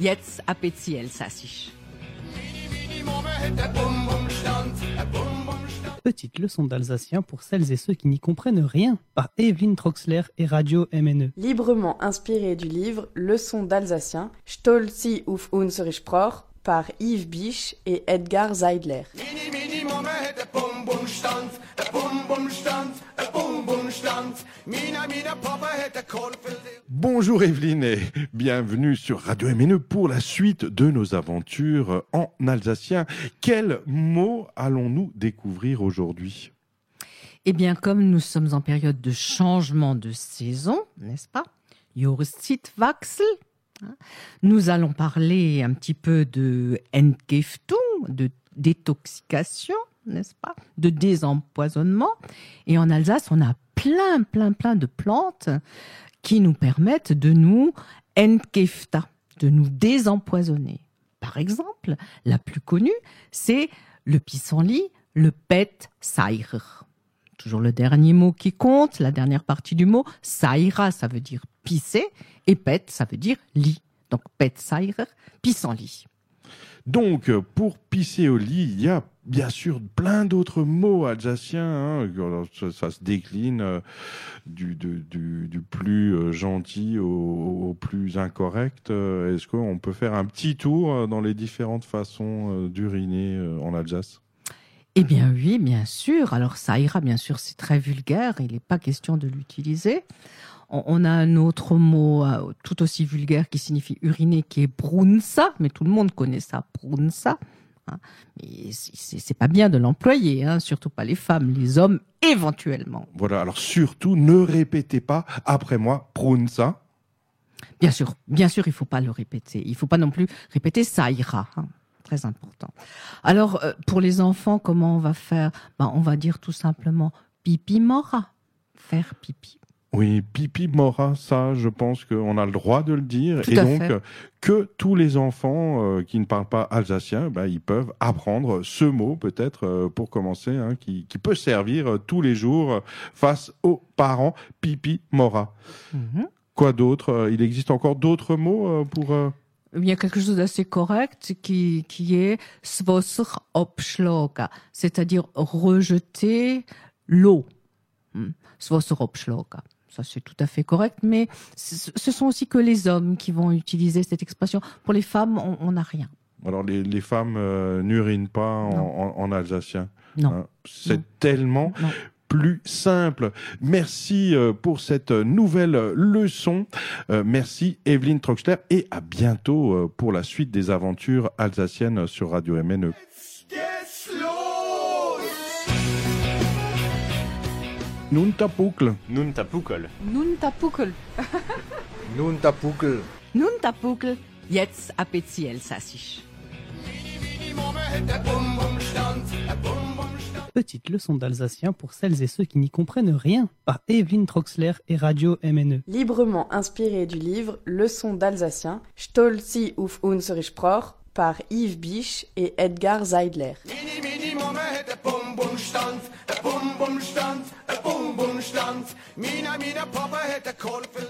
Jetzt appétit Elsassisch. Petite leçon d'alsacien pour celles et ceux qui n'y comprennent rien par Evelyne Troxler et Radio MNE. Librement inspiré du livre Leçon d'alsacien, Stolzi auf unsere Sprache par Yves Biche et Edgar Zeidler. Bonjour Evelyne et bienvenue sur Radio MNE pour la suite de nos aventures en alsacien. Quels mots allons-nous découvrir aujourd'hui? Eh bien, comme nous sommes en période de changement de saison, n'est-ce pas? Jahreszeitwechsel. hein, Nous allons parler un petit peu de Entgiftung, de détoxication, n'est-ce pas De désempoisonnement. Et en Alsace, on a plein, plein, plein de plantes qui nous permettent de nous entgifta, de nous désempoisonner. Par exemple, la plus connue, c'est le pissenlit, le pet saïr. Toujours le dernier mot qui compte, la dernière partie du mot. Saïra, ça veut dire pisser, et pet, ça veut dire lit. Donc pet saïr, pissenlit. Donc, pour pisser au lit, il y a bien sûr plein d'autres mots alsaciens. hein. Ça, se décline euh, du, plus euh, gentil au, au plus incorrect. Euh, Est-ce qu'on peut faire un petit tour dans les différentes façons d'uriner en Alsace? Eh bien oui, bien sûr. Alors ça ira, bien sûr, c'est très vulgaire, il n'est pas question de l'utiliser. On, a un autre mot euh, tout aussi vulgaire qui signifie uriner, qui est brunsa, mais tout le monde connaît ça, brunsa. hein. Mais c'est pas bien de l'employer, hein, surtout pas les femmes, les hommes éventuellement. Voilà, alors surtout, ne répétez pas après moi, prunsa. Bien sûr, bien sûr, il faut pas le répéter. Il faut pas non plus répéter ça ira. hein. Très important. Alors, euh, pour les enfants, comment on va faire? Ben, On va dire tout simplement pipi mora. Faire pipi. Oui, pipi mora, ça, je pense qu'on a le droit de le dire. Tout et donc, fait. que tous les enfants euh, qui ne parlent pas alsacien, bah, ils peuvent apprendre ce mot, peut-être, euh, pour commencer, hein, qui, qui peut servir euh, tous les jours face aux parents. Pipi mora. Mhm. Quoi d'autre Il existe encore d'autres mots pour... euh, Il y a quelque chose d'assez correct qui, qui est svosser opschlagen, c'est-à-dire rejeter l'eau. Hmm. Svosser opschlagen. Ça, c'est tout à fait correct, mais ce sont aussi que les hommes qui vont utiliser cette expression. Pour les femmes, on- n'a rien. Alors, les, les femmes euh, n'urinent pas en, Non. en- en alsacien. Non. hein. C'est tellement Non. plus simple. Merci euh, pour cette nouvelle leçon. Euh, Merci Evelyne Troxler et à bientôt pour la suite des aventures alsaciennes sur Radio MNE. Nun Tapukl. Nun Tapukol. Nun Tapukel. Nun Tapukel. Nun Tapukel, jetzt appétit Elsassisch. Petite leçon d'alsacien pour celles et ceux qui n'y comprennent rien par Evelyne Troxler et Radio MNE. Librement inspiré du livre Leçon d'alsacien, Stolzi auf unsere Sprache par Yves Biche et Edgar Zeidler. Bum Bum stand. Mina, Mina, Papa hätte Kohl für